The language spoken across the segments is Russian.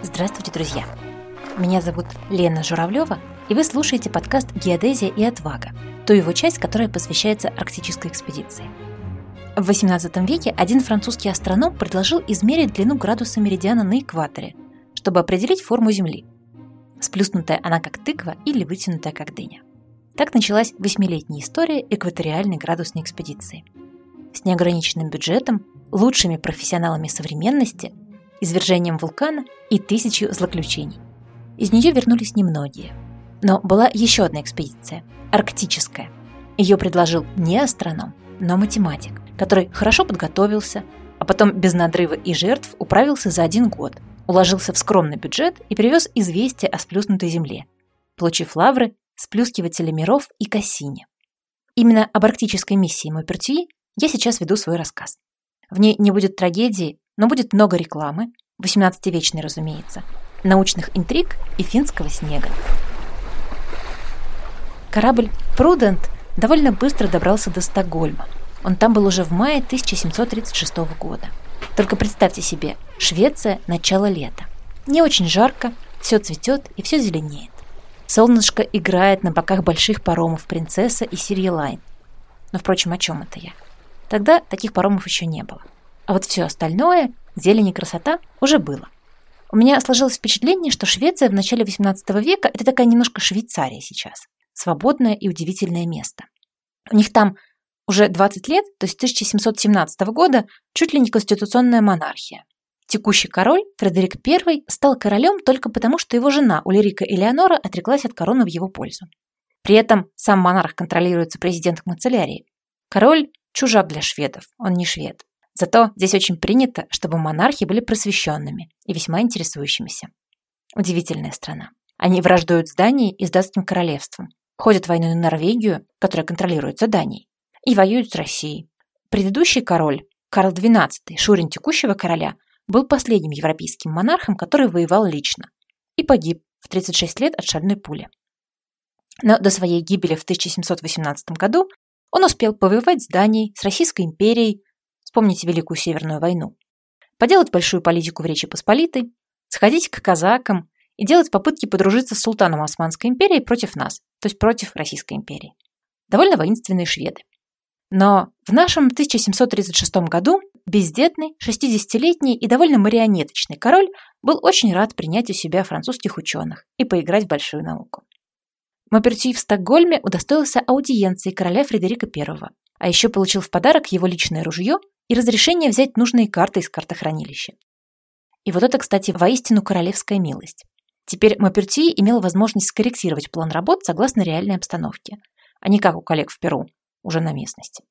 Здравствуйте, друзья! Меня зовут Лена Журавлева, и вы слушаете подкаст «Геодезия и отвага», ту его часть, которая посвящается арктической экспедиции. В XVIII веке один французский астроном предложил измерить длину градуса меридиана на экваторе, чтобы определить форму Земли. Сплюснутая она как тыква или вытянутая как дыня. Так началась восьмилетняя история экваториальной градусной экспедиции. С неограниченным бюджетом, лучшими профессионалами современности – извержением вулкана и тысячью злоключений. Из нее вернулись немногие. Но была еще одна экспедиция – арктическая. Ее предложил не астроном, но математик, который хорошо подготовился, а потом без надрыва и жертв управился за один год, уложился в скромный бюджет и привез известие о сплюснутой земле, получив лавры сплюскивателя миров и Кассини. Именно об арктической миссии Мопертюи я сейчас веду свой рассказ. В ней не будет трагедии, но будет много рекламы, 18-вечной, разумеется, научных интриг и финского снега. Корабль «Прудент» довольно быстро добрался до Стокгольма. Он там был уже в мае 1736 года. Только представьте себе, Швеция – начало лета. Не очень жарко, все цветет и все зеленеет. Солнышко играет на боках больших паромов «Принцесса» и «Сирьелайн». Но, впрочем, о чем это я? Тогда таких паромов еще не было. А вот все остальное, зелень и красота, уже было. У меня сложилось впечатление, что Швеция в начале XVIII века – это такая немножко Швейцария сейчас. Свободное и удивительное место. У них там уже 20 лет, то есть 1717 года, чуть ли не конституционная монархия. Текущий король, Фредерик I, стал королем только потому, что его жена Ульрика Элеонора отреклась от короны в его пользу. При этом сам монарх контролируется президентом канцелярии. Король – чужак для шведов, он не швед. Зато здесь очень принято, чтобы монархи были просвещенными и весьма интересующимися. Удивительная страна. Они враждуют с Данией и с датским королевством, ходят войну на Норвегию, которая контролируется Данией, и воюют с Россией. Предыдущий король, Карл XII, шурин текущего короля, был последним европейским монархом, который воевал лично и погиб в 36 лет от шальной пули. Но до своей гибели в 1718 году он успел повоевать с Данией, с Российской империей, Вспомните Великую Северную войну. Поделать большую политику в Речи Посполитой, сходить к казакам и делать попытки подружиться с султаном Османской империи против нас, то есть против Российской империи. Довольно воинственные шведы. Но в нашем 1736 году бездетный, 60-летний и довольно марионеточный король был очень рад принять у себя французских ученых и поиграть в большую науку. Мапертюи в Стокгольме удостоился аудиенции короля Фредерика I, а еще получил в подарок его личное ружье и разрешение взять нужные карты из картохранилища. И вот это, кстати, воистину королевская милость. Теперь Мапертии имел возможность скорректировать план работ согласно реальной обстановке, а не как у коллег в Перу, уже на местности.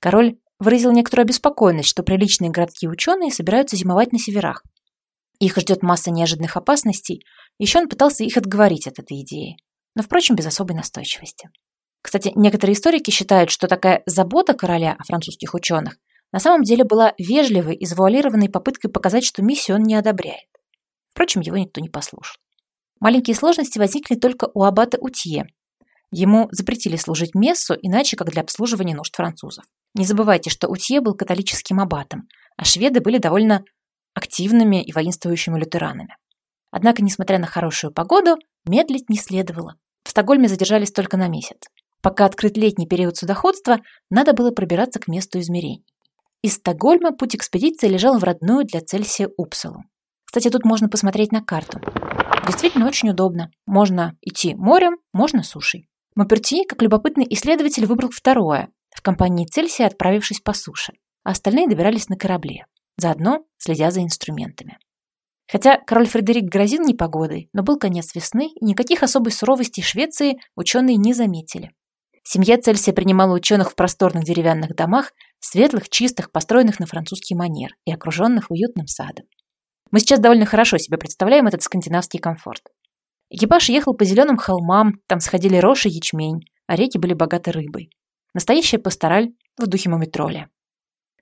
Король выразил некоторую обеспокоенность, что приличные городские ученые собираются зимовать на северах. Их ждет масса неожиданных опасностей, еще он пытался их отговорить от этой идеи, но, впрочем, без особой настойчивости. Кстати, некоторые историки считают, что такая забота короля о французских ученых на самом деле была вежливой и завуалированной попыткой показать, что миссию он не одобряет. Впрочем, его никто не послушал. Маленькие сложности возникли только у аббата Утье. Ему запретили служить мессу, иначе как для обслуживания нужд французов. Не забывайте, что Утье был католическим аббатом, а шведы были довольно активными и воинствующими лютеранами. Однако, несмотря на хорошую погоду, медлить не следовало. В Стокгольме задержались только на месяц. Пока открыт летний период судоходства, надо было пробираться к месту измерений. Из Стокгольма путь экспедиции лежал в родную для Цельсия Упсалу. Кстати, тут можно посмотреть на карту. Действительно очень удобно. Можно идти морем, можно сушей. Мапертье, как любопытный исследователь, выбрал второе, в компании Цельсия отправившись по суше, а остальные добирались на корабле, заодно следя за инструментами. Хотя король Фредерик грозил непогодой, но был конец весны, и никаких особой суровости Швеции ученые не заметили. Семья Цельсия принимала ученых в просторных деревянных домах, светлых, чистых, построенных на французский манер и окруженных уютным садом. Мы сейчас довольно хорошо себе представляем этот скандинавский комфорт. Экипаж ехал по зеленым холмам, там сходили рожь и ячмень, а реки были богаты рыбой. Настоящая пастораль в духе мумитроля.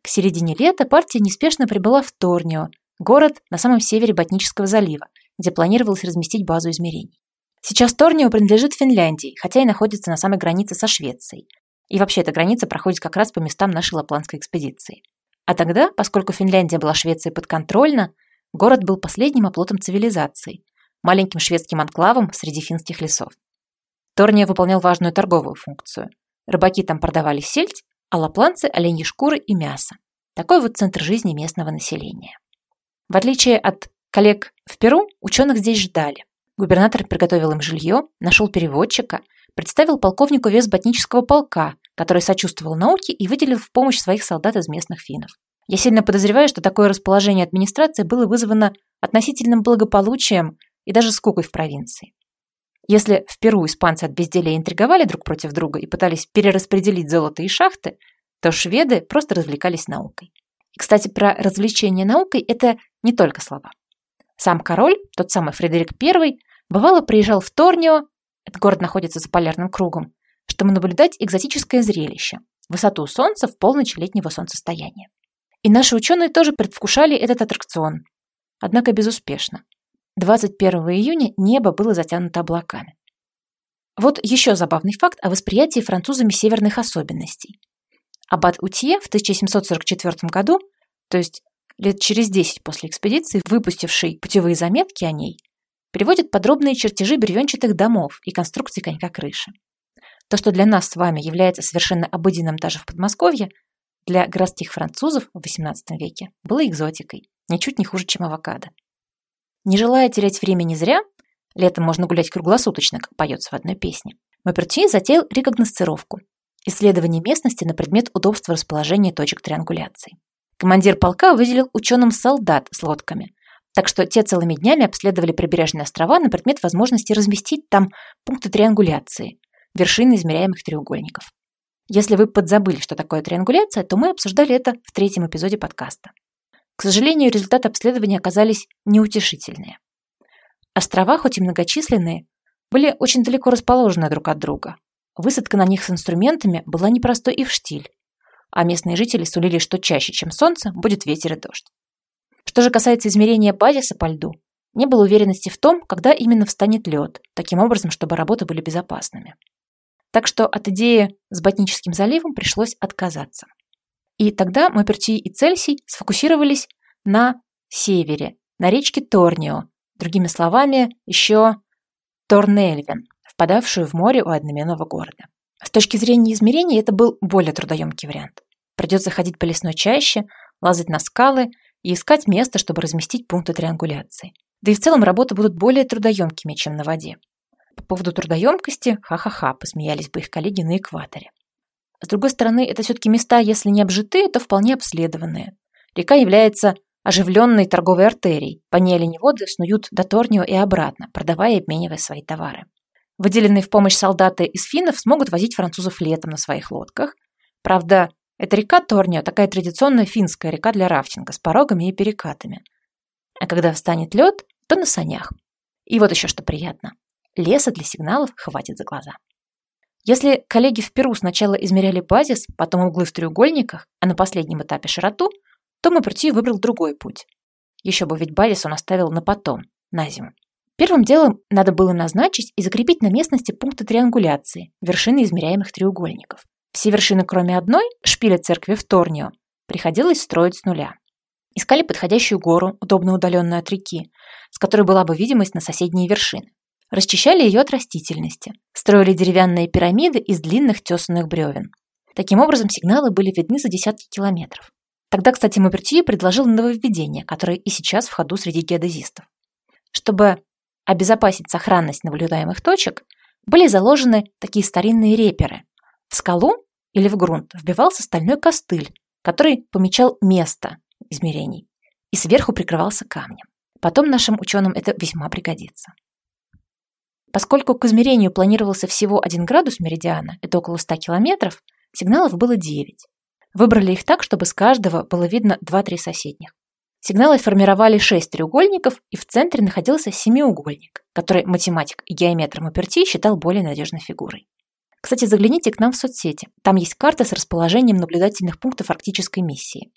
К середине лета партия неспешно прибыла в Торнио, город на самом севере Ботнического залива, где планировалось разместить базу измерений. Сейчас Торнио принадлежит Финляндии, хотя и находится на самой границе со Швецией. И вообще эта граница проходит как раз по местам нашей лапландской экспедиции. А тогда, поскольку Финляндия была Швецией подконтрольна, Город был последним оплотом цивилизации, маленьким шведским анклавом среди финских лесов. Торния выполнял важную торговую функцию. Рыбаки там продавали сельдь, а лапланцы – оленьи шкуры и мясо. Такой вот центр жизни местного населения. В отличие от коллег в Перу, ученых здесь ждали. Губернатор приготовил им жилье, нашел переводчика, представил полковнику вес ботнического полка, который сочувствовал науке и выделил в помощь своих солдат из местных финнов. Я сильно подозреваю, что такое расположение администрации было вызвано относительным благополучием и даже скукой в провинции. Если в Перу испанцы от безделия интриговали друг против друга и пытались перераспределить золото и шахты, то шведы просто развлекались наукой. И, кстати, про развлечение наукой – это не только слова. Сам король, тот самый Фредерик I, бывало приезжал в Торнио, этот город находится за полярным кругом, чтобы наблюдать экзотическое зрелище – высоту солнца в полночь летнего солнцестояния. И наши ученые тоже предвкушали этот аттракцион, однако безуспешно. 21 июня небо было затянуто облаками. Вот еще забавный факт о восприятии французами северных особенностей. Аббат Утье в 1744 году, то есть лет через 10 после экспедиции, выпустивший путевые заметки о ней, приводит подробные чертежи бревенчатых домов и конструкций конька крыши. То, что для нас с вами является совершенно обыденным даже в Подмосковье, для городских французов в XVIII веке было экзотикой, ничуть не хуже, чем авокадо. Не желая терять времени зря, летом можно гулять круглосуточно, как поется в одной песне, Мапертье затеял рекогносцировку, исследование местности на предмет удобства расположения точек триангуляции. Командир полка выделил ученым солдат с лодками, так что те целыми днями обследовали прибрежные острова на предмет возможности разместить там пункты триангуляции, вершины измеряемых треугольников. Если вы подзабыли, что такое триангуляция, то мы обсуждали это в третьем эпизоде подкаста. К сожалению, результаты обследования оказались неутешительные. Острова, хоть и многочисленные, были очень далеко расположены друг от друга. Высадка на них с инструментами была непростой и в штиль, а местные жители сулили, что чаще, чем солнце, будет ветер и дождь. Что же касается измерения базиса по льду, не было уверенности в том, когда именно встанет лед, таким образом, чтобы работы были безопасными. Так что от идеи с Ботническим заливом пришлось отказаться. И тогда Мапертий и Цельсий сфокусировались на севере, на речке Торнио, другими словами, еще Торнельвен, впадавшую в море у одноименного города. С точки зрения измерений это был более трудоемкий вариант. Придется ходить по лесной чаще, лазать на скалы и искать место, чтобы разместить пункты триангуляции. Да и в целом работы будут более трудоемкими, чем на воде. По поводу трудоемкости, ха-ха-ха, посмеялись бы их коллеги на экваторе. С другой стороны, это все-таки места, если не обжитые, то вполне обследованные. Река является оживленной торговой артерией. По ней оленеводы снуют до Торнио и обратно, продавая и обменивая свои товары. Выделенные в помощь солдаты из финнов смогут возить французов летом на своих лодках. Правда, эта река Торнио такая традиционная финская река для рафтинга с порогами и перекатами. А когда встанет лед, то на санях. И вот еще что приятно. Леса для сигналов хватит за глаза. Если коллеги в Перу сначала измеряли базис, потом углы в треугольниках, а на последнем этапе широту, то Мапертью выбрал другой путь. Еще бы ведь базис он оставил на потом, на зиму. Первым делом надо было назначить и закрепить на местности пункты триангуляции, вершины измеряемых треугольников. Все вершины, кроме одной, шпиля церкви в Торнио, приходилось строить с нуля. Искали подходящую гору, удобно удаленную от реки, с которой была бы видимость на соседние вершины расчищали ее от растительности, строили деревянные пирамиды из длинных тесанных бревен. Таким образом, сигналы были видны за десятки километров. Тогда, кстати, Мапертье предложил нововведение, которое и сейчас в ходу среди геодезистов. Чтобы обезопасить сохранность наблюдаемых точек, были заложены такие старинные реперы. В скалу или в грунт вбивался стальной костыль, который помечал место измерений и сверху прикрывался камнем. Потом нашим ученым это весьма пригодится. Поскольку к измерению планировался всего 1 градус меридиана, это около 100 километров, сигналов было 9. Выбрали их так, чтобы с каждого было видно 2-3 соседних. Сигналы формировали 6 треугольников, и в центре находился семиугольник, который математик и геометр Мапертий считал более надежной фигурой. Кстати, загляните к нам в соцсети. Там есть карта с расположением наблюдательных пунктов арктической миссии.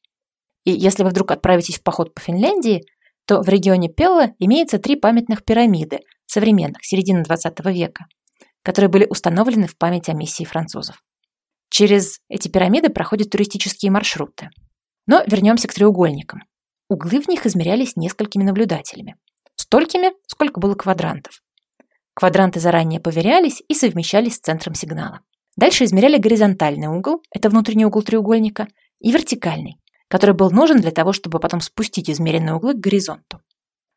И если вы вдруг отправитесь в поход по Финляндии, то в регионе Пелла имеется три памятных пирамиды, современных, середины 20 века, которые были установлены в память о миссии французов. Через эти пирамиды проходят туристические маршруты. Но вернемся к треугольникам. углы в них измерялись несколькими наблюдателями. Столькими, сколько было квадрантов. Квадранты заранее поверялись и совмещались с центром сигнала. Дальше измеряли горизонтальный угол, это внутренний угол треугольника, и вертикальный, который был нужен для того, чтобы потом спустить измеренные углы к горизонту.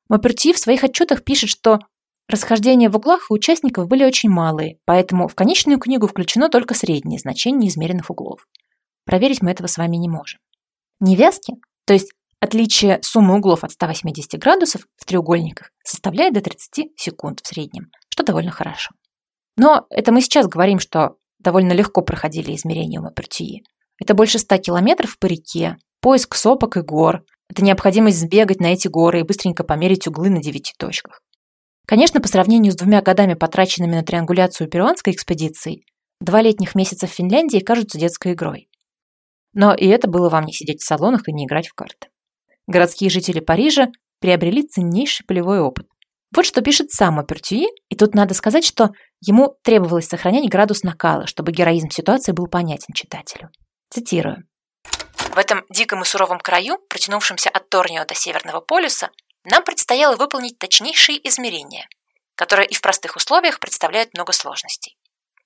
Мапертьи в своих отчетах пишет, что расхождения в углах у участников были очень малые, поэтому в конечную книгу включено только среднее значение измеренных углов. Проверить мы этого с вами не можем. Невязки, то есть отличие суммы углов от 180 градусов в треугольниках, составляет до 30 секунд в среднем, что довольно хорошо. Но это мы сейчас говорим, что довольно легко проходили измерения у Мапертьи. Это больше 100 километров по реке, поиск сопок и гор. Это необходимость сбегать на эти горы и быстренько померить углы на девяти точках. Конечно, по сравнению с двумя годами, потраченными на триангуляцию перуанской экспедиции, два летних месяца в Финляндии кажутся детской игрой. Но и это было вам не сидеть в салонах и не играть в карты. Городские жители Парижа приобрели ценнейший полевой опыт. Вот что пишет сам Опертюи, и тут надо сказать, что ему требовалось сохранять градус накала, чтобы героизм ситуации был понятен читателю. Цитирую. В этом диком и суровом краю, протянувшемся от Торнио до Северного полюса, нам предстояло выполнить точнейшие измерения, которые и в простых условиях представляют много сложностей.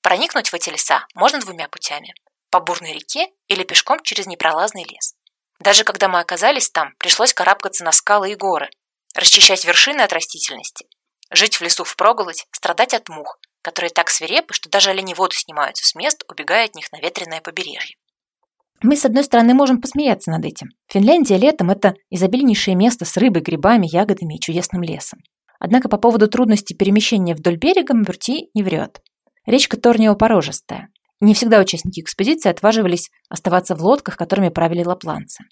Проникнуть в эти леса можно двумя путями – по бурной реке или пешком через непролазный лес. Даже когда мы оказались там, пришлось карабкаться на скалы и горы, расчищать вершины от растительности, жить в лесу впроголодь, страдать от мух, которые так свирепы, что даже оленеводы снимаются с мест, убегая от них на ветреное побережье. Мы, с одной стороны, можем посмеяться над этим. Финляндия летом – это изобильнейшее место с рыбой, грибами, ягодами и чудесным лесом. Однако по поводу трудностей перемещения вдоль берега Мверти не врет. Речка Торнио порожистая. Не всегда участники экспедиции отваживались оставаться в лодках, которыми правили лапланцы.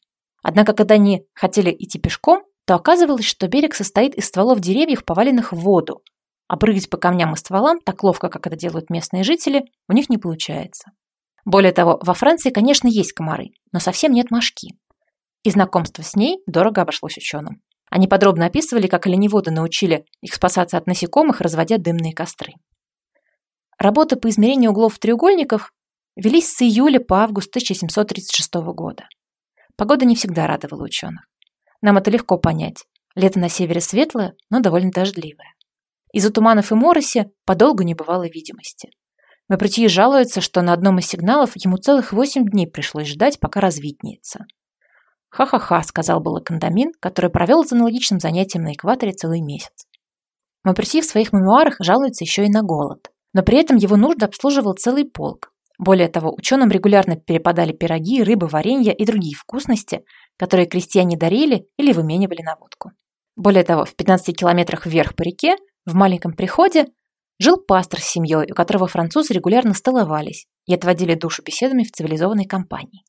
Однако, когда они хотели идти пешком, то оказывалось, что берег состоит из стволов деревьев, поваленных в воду, а прыгать по камням и стволам так ловко, как это делают местные жители, у них не получается. Более того, во Франции, конечно, есть комары, но совсем нет мошки. И знакомство с ней дорого обошлось ученым. Они подробно описывали, как оленеводы научили их спасаться от насекомых, разводя дымные костры. Работы по измерению углов в треугольниках велись с июля по август 1736 года. Погода не всегда радовала ученых. Нам это легко понять. Лето на севере светлое, но довольно дождливое. Из-за туманов и мороси подолгу не бывало видимости. Мапретьи жалуется, что на одном из сигналов ему целых восемь дней пришлось ждать, пока развиднеется. «Ха-ха-ха», — сказал было Кондамин, который провел с аналогичным занятием на экваторе целый месяц. Мапретьи в своих мемуарах жалуется еще и на голод. Но при этом его нужды обслуживал целый полк. Более того, ученым регулярно перепадали пироги, рыбы, варенья и другие вкусности, которые крестьяне дарили или выменивали на водку. Более того, в 15 километрах вверх по реке, в маленьком приходе, Жил пастор с семьей, у которого французы регулярно столовались и отводили душу беседами в цивилизованной компании.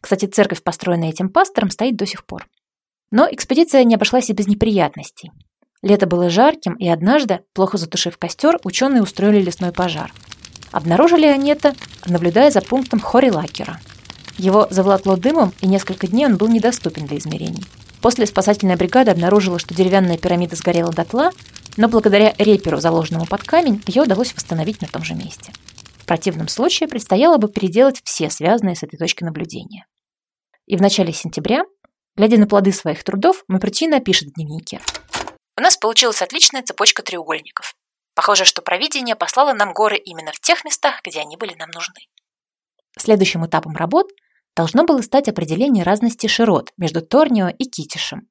Кстати, церковь, построенная этим пастором, стоит до сих пор. Но экспедиция не обошлась и без неприятностей. Лето было жарким, и однажды, плохо затушив костер, ученые устроили лесной пожар. Обнаружили они это, наблюдая за пунктом Хорилакера. Его заволокло дымом, и несколько дней он был недоступен для измерений. После спасательная бригада обнаружила, что деревянная пирамида сгорела дотла, но благодаря реперу, заложенному под камень, ее удалось восстановить на том же месте. В противном случае предстояло бы переделать все связанные с этой точки наблюдения. И в начале сентября, глядя на плоды своих трудов, Маприти напишет в дневнике. У нас получилась отличная цепочка треугольников. Похоже, что провидение послало нам горы именно в тех местах, где они были нам нужны. Следующим этапом работ должно было стать определение разности широт между Торнио и Китишем,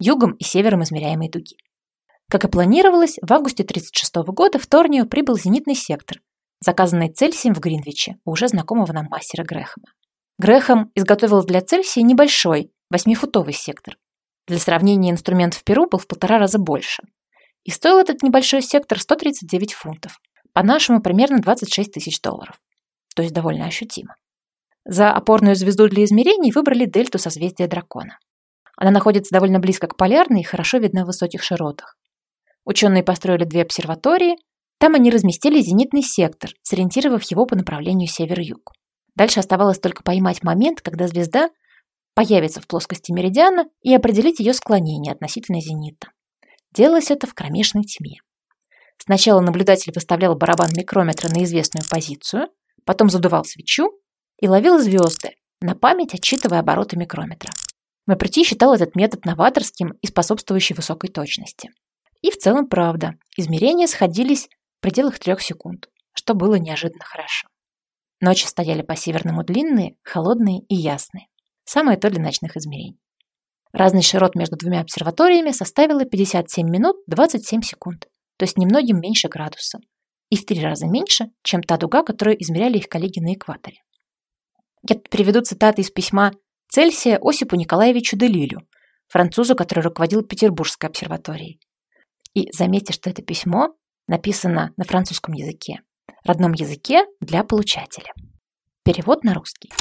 югом и севером измеряемой дуги. Как и планировалось, в августе 1936 года в Торнио прибыл зенитный сектор, заказанный Цельсием в Гринвиче у уже знакомого нам мастера Грэхэма. Грэхэм изготовил для Цельсия небольшой, восьмифутовый сектор. Для сравнения, инструмент в Перу был в полтора раза больше. И стоил этот небольшой сектор 139 фунтов. По-нашему, примерно 26 тысяч долларов. То есть довольно ощутимо. За опорную звезду для измерений выбрали дельту созвездия дракона. Она находится довольно близко к полярной и хорошо видна в высоких широтах. Ученые построили две обсерватории. Там они разместили зенитный сектор, сориентировав его по направлению север-юг. Дальше оставалось только поймать момент, когда звезда появится в плоскости меридиана и определить ее склонение относительно зенита. Делалось это в кромешной тьме. Сначала наблюдатель выставлял барабан микрометра на известную позицию, потом задувал свечу и ловил звезды, на память отчитывая обороты микрометра. Мапрти считал этот метод новаторским и способствующий высокой точности. И в целом правда, измерения сходились в пределах трех секунд, что было неожиданно хорошо. Ночи стояли по северному длинные, холодные и ясные. Самое то для ночных измерений. Разный широт между двумя обсерваториями составила 57 минут 27 секунд, то есть немногим меньше градуса, и в три раза меньше, чем та дуга, которую измеряли их коллеги на экваторе. Я тут приведу цитаты из письма Цельсия Осипу Николаевичу Делилю, французу, который руководил Петербургской обсерваторией. И заметьте, что это письмо написано на французском языке, родном языке для получателя. Перевод на русский.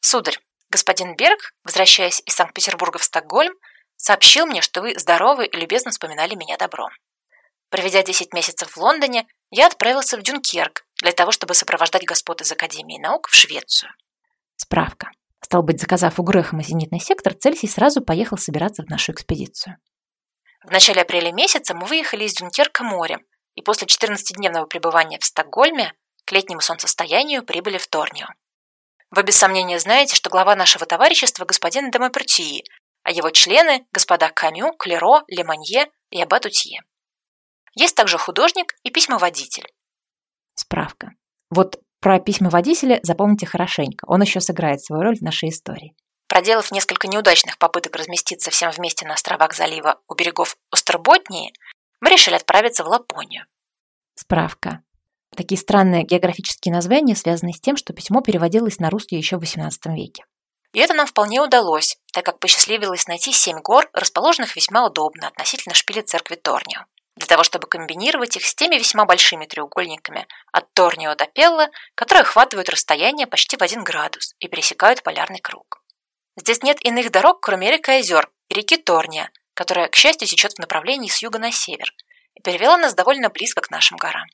Сударь, господин Берг, возвращаясь из Санкт-Петербурга в Стокгольм, сообщил мне, что вы здоровы и любезно вспоминали меня добром. Проведя 10 месяцев в Лондоне, я отправился в Дюнкерк для того, чтобы сопровождать господ из Академии наук в Швецию. Справка. Стал быть, заказав у Грэхэма зенитный сектор, Цельсий сразу поехал собираться в нашу экспедицию. В начале апреля месяца мы выехали из Дюнкерка морем, и после 14-дневного пребывания в Стокгольме к летнему солнцестоянию прибыли в Торнио. Вы без сомнения знаете, что глава нашего товарищества господин Демопертии, а его члены – господа Камю, Клеро, Леманье и Абатутье. Есть также художник и письмоводитель. Справка. Вот про письма водителя запомните хорошенько, он еще сыграет свою роль в нашей истории. Проделав несколько неудачных попыток разместиться всем вместе на островах залива у берегов Остерботнии, мы решили отправиться в Лапонию. Справка. Такие странные географические названия связаны с тем, что письмо переводилось на русский еще в XVIII веке. И это нам вполне удалось, так как посчастливилось найти семь гор, расположенных весьма удобно относительно шпиля церкви Торнио для того, чтобы комбинировать их с теми весьма большими треугольниками от Торнио до Пелла, которые охватывают расстояние почти в один градус и пересекают полярный круг. Здесь нет иных дорог, кроме рек и озер и реки Торния, которая, к счастью, течет в направлении с юга на север и перевела нас довольно близко к нашим горам.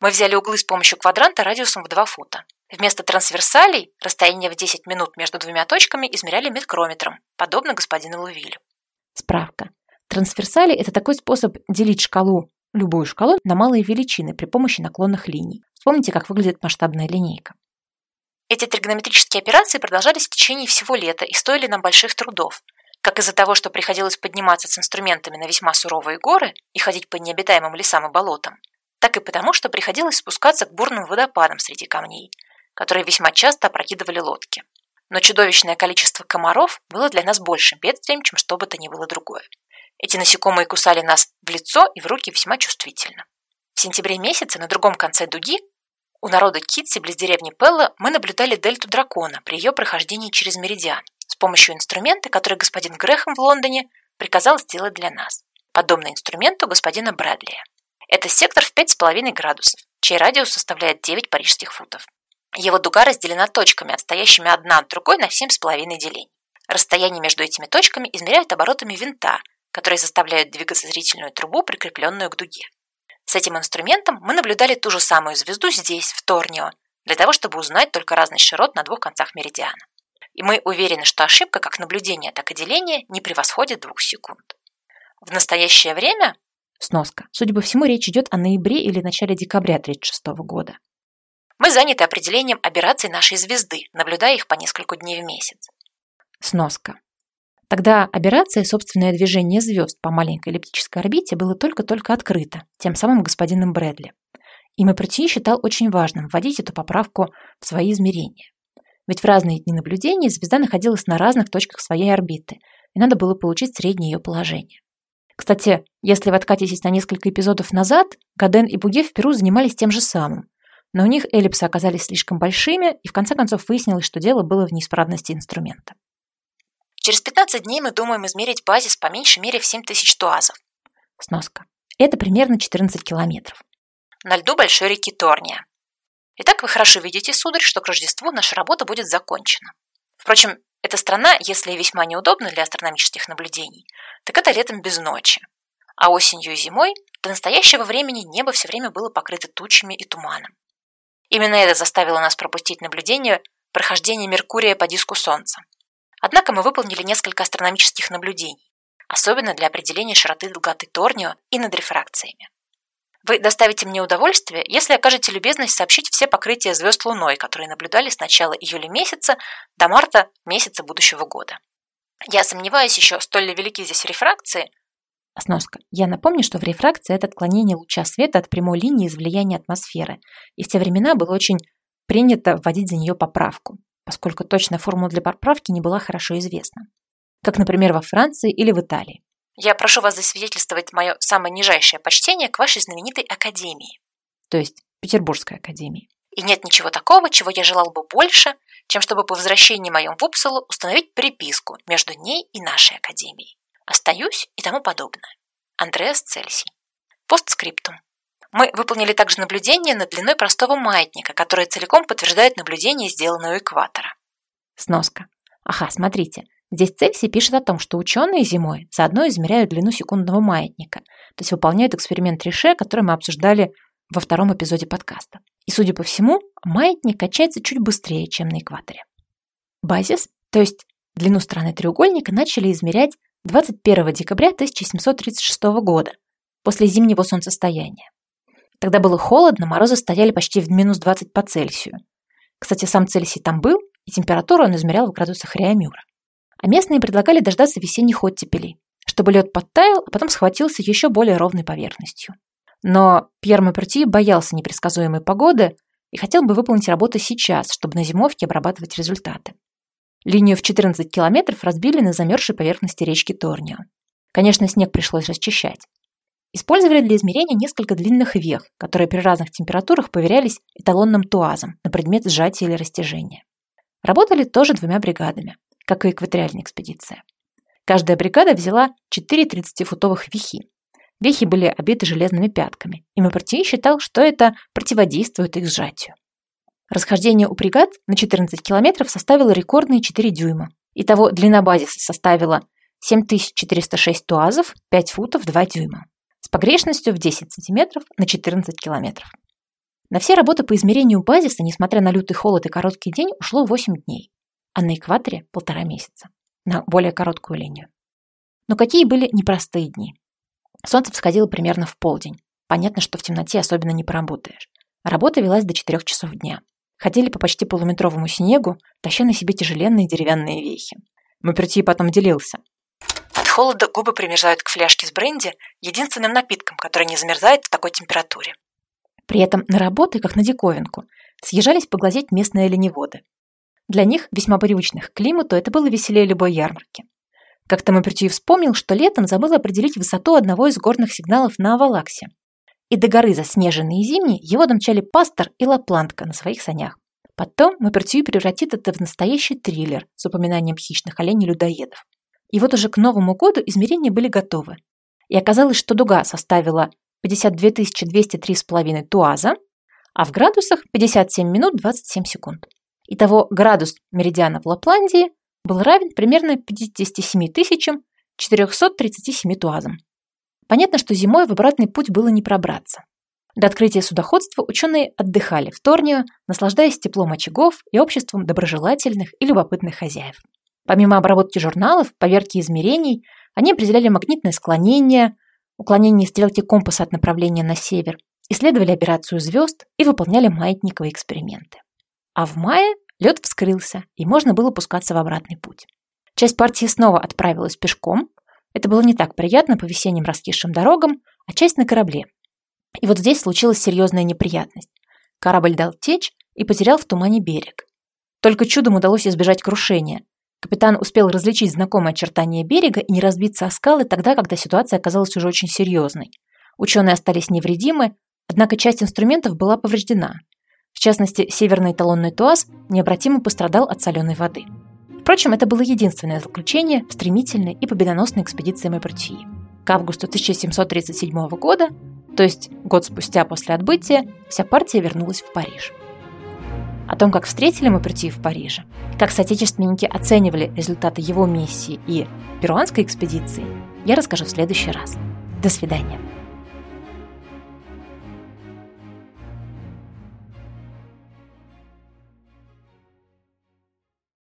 Мы взяли углы с помощью квадранта радиусом в 2 фута. Вместо трансверсалей расстояние в 10 минут между двумя точками измеряли микрометром, подобно господину Лувилю. Справка. Трансверсали – это такой способ делить шкалу, любую шкалу, на малые величины при помощи наклонных линий. Вспомните, как выглядит масштабная линейка. Эти тригонометрические операции продолжались в течение всего лета и стоили нам больших трудов, как из-за того, что приходилось подниматься с инструментами на весьма суровые горы и ходить по необитаемым лесам и болотам, так и потому, что приходилось спускаться к бурным водопадам среди камней, которые весьма часто опрокидывали лодки. Но чудовищное количество комаров было для нас большим бедствием, чем что бы то ни было другое. Эти насекомые кусали нас в лицо и в руки весьма чувствительно. В сентябре месяце на другом конце дуги у народа Китси близ деревни Пелла мы наблюдали дельту дракона при ее прохождении через меридиан с помощью инструмента, который господин Грехом в Лондоне приказал сделать для нас, подобный инструменту господина Брэдлия. Это сектор в 5,5 градусов, чей радиус составляет 9 парижских футов. Его дуга разделена точками, отстоящими одна от другой на 7,5 делений. Расстояние между этими точками измеряют оборотами винта, которые заставляют двигаться зрительную трубу, прикрепленную к дуге. С этим инструментом мы наблюдали ту же самую звезду здесь, в Торнио, для того, чтобы узнать только разный широт на двух концах меридиана. И мы уверены, что ошибка как наблюдения, так и деления не превосходит двух секунд. В настоящее время... Сноска. Судя по всему, речь идет о ноябре или начале декабря 1936 года. Мы заняты определением операций нашей звезды, наблюдая их по несколько дней в месяц. Сноска. Тогда аберрация собственное движение звезд по маленькой эллиптической орбите было только-только открыто, тем самым господином Брэдли. И Мапрти считал очень важным вводить эту поправку в свои измерения. Ведь в разные дни наблюдений звезда находилась на разных точках своей орбиты, и надо было получить среднее ее положение. Кстати, если вы откатитесь на несколько эпизодов назад, Гаден и Буге в Перу занимались тем же самым. Но у них эллипсы оказались слишком большими, и в конце концов выяснилось, что дело было в неисправности инструмента. Через 15 дней мы думаем измерить базис по меньшей мере в 7 тысяч туазов. Сноска. Это примерно 14 километров. На льду большой реки Торния. Итак, вы хорошо видите, сударь, что к Рождеству наша работа будет закончена. Впрочем, эта страна, если весьма неудобна для астрономических наблюдений, так это летом без ночи. А осенью и зимой до настоящего времени небо все время было покрыто тучами и туманом. Именно это заставило нас пропустить наблюдение прохождения Меркурия по диску Солнца. Однако мы выполнили несколько астрономических наблюдений, особенно для определения широты долготы Торнио и над рефракциями. Вы доставите мне удовольствие, если окажете любезность сообщить все покрытия звезд Луной, которые наблюдали с начала июля месяца до марта месяца будущего года. Я сомневаюсь еще, столь ли велики здесь рефракции. Сноска. Я напомню, что в рефракции это отклонение луча света от прямой линии из влияния атмосферы. И в те времена было очень принято вводить за нее поправку, поскольку точная формула для поправки не была хорошо известна. Как, например, во Франции или в Италии. Я прошу вас засвидетельствовать мое самое нижайшее почтение к вашей знаменитой академии. То есть Петербургской академии. И нет ничего такого, чего я желал бы больше, чем чтобы по возвращении моем в Упсалу установить приписку между ней и нашей академией. Остаюсь и тому подобное. Андреас Цельсий. Постскриптум. Мы выполнили также наблюдение над длиной простого маятника, которое целиком подтверждает наблюдение, сделанное у экватора. Сноска. Ага, смотрите. Здесь Цельсий пишет о том, что ученые зимой заодно измеряют длину секундного маятника, то есть выполняют эксперимент Рише, который мы обсуждали во втором эпизоде подкаста. И, судя по всему, маятник качается чуть быстрее, чем на экваторе. Базис, то есть длину стороны треугольника, начали измерять 21 декабря 1736 года, после зимнего солнцестояния. Тогда было холодно, морозы стояли почти в минус 20 по Цельсию. Кстати, сам Цельсий там был, и температуру он измерял в градусах Реамюра. А местные предлагали дождаться весенних оттепелей, чтобы лед подтаял, а потом схватился еще более ровной поверхностью. Но Пьер Мапперти боялся непредсказуемой погоды и хотел бы выполнить работу сейчас, чтобы на зимовке обрабатывать результаты. Линию в 14 километров разбили на замерзшей поверхности речки Торнио. Конечно, снег пришлось расчищать. Использовали для измерения несколько длинных вех, которые при разных температурах поверялись эталонным туазом на предмет сжатия или растяжения. Работали тоже двумя бригадами, как и экваториальная экспедиция. Каждая бригада взяла 4 30-футовых вехи, Вехи были обиты железными пятками, и Мапартий считал, что это противодействует их сжатию. Расхождение у бригад на 14 километров составило рекордные 4 дюйма. Итого длина базиса составила 7406 туазов, 5 футов 2 дюйма, с погрешностью в 10 сантиметров на 14 километров. На все работы по измерению базиса, несмотря на лютый холод и короткий день, ушло 8 дней, а на экваторе – полтора месяца, на более короткую линию. Но какие были непростые дни? Солнце всходило примерно в полдень. Понятно, что в темноте особенно не поработаешь. Работа велась до 4 часов дня. Ходили по почти полуметровому снегу, таща на себе тяжеленные деревянные вехи. Мапертий потом делился. От холода губы примерзают к фляжке с бренди, единственным напитком, который не замерзает в такой температуре. При этом на работы, как на диковинку, съезжались поглазеть местные оленеводы. Для них, весьма привычных к климату, это было веселее любой ярмарки. Как-то Мапертьев вспомнил, что летом забыл определить высоту одного из горных сигналов на Авалаксе. И до горы заснеженные зимние его домчали пастор и лаплантка на своих санях. Потом Мапертью превратит это в настоящий триллер с упоминанием хищных оленей-людоедов. И вот уже к Новому году измерения были готовы. И оказалось, что дуга составила 52 203,5 туаза, а в градусах 57 минут 27 секунд. Итого градус меридиана в Лапландии был равен примерно 57 тысячам 437 туазам. Понятно, что зимой в обратный путь было не пробраться. До открытия судоходства ученые отдыхали в Торнио, наслаждаясь теплом очагов и обществом доброжелательных и любопытных хозяев. Помимо обработки журналов, поверки измерений, они определяли магнитное склонение, уклонение стрелки компаса от направления на север, исследовали операцию звезд и выполняли маятниковые эксперименты. А в мае Лед вскрылся, и можно было пускаться в обратный путь. Часть партии снова отправилась пешком. Это было не так приятно по весенним раскисшим дорогам, а часть на корабле. И вот здесь случилась серьезная неприятность. Корабль дал течь и потерял в тумане берег. Только чудом удалось избежать крушения. Капитан успел различить знакомые очертания берега и не разбиться о скалы тогда, когда ситуация оказалась уже очень серьезной. Ученые остались невредимы, однако часть инструментов была повреждена. В частности, северный эталонный туаз необратимо пострадал от соленой воды. Впрочем, это было единственное заключение в стремительной и победоносной экспедиции Мапертии. К августу 1737 года, то есть год спустя после отбытия, вся партия вернулась в Париж. О том, как встретили Мапертии в Париже, как соотечественники оценивали результаты его миссии и перуанской экспедиции, я расскажу в следующий раз. До свидания.